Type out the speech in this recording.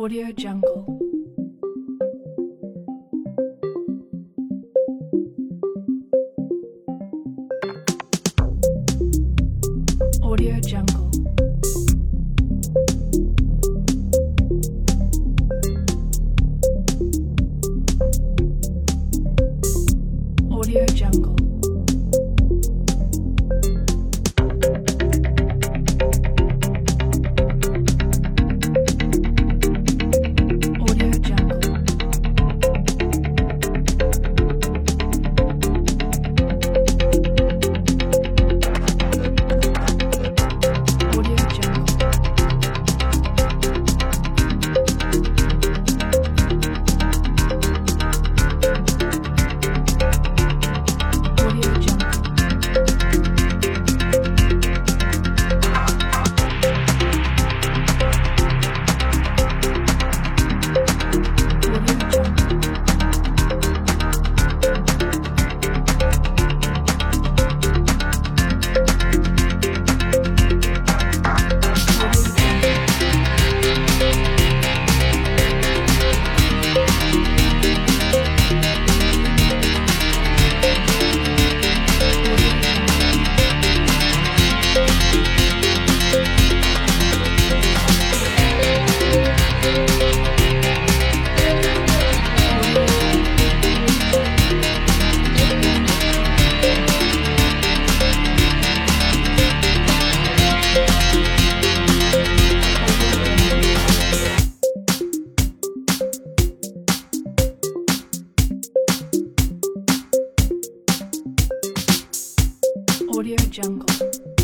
Audio Jungle. Audio Jungle.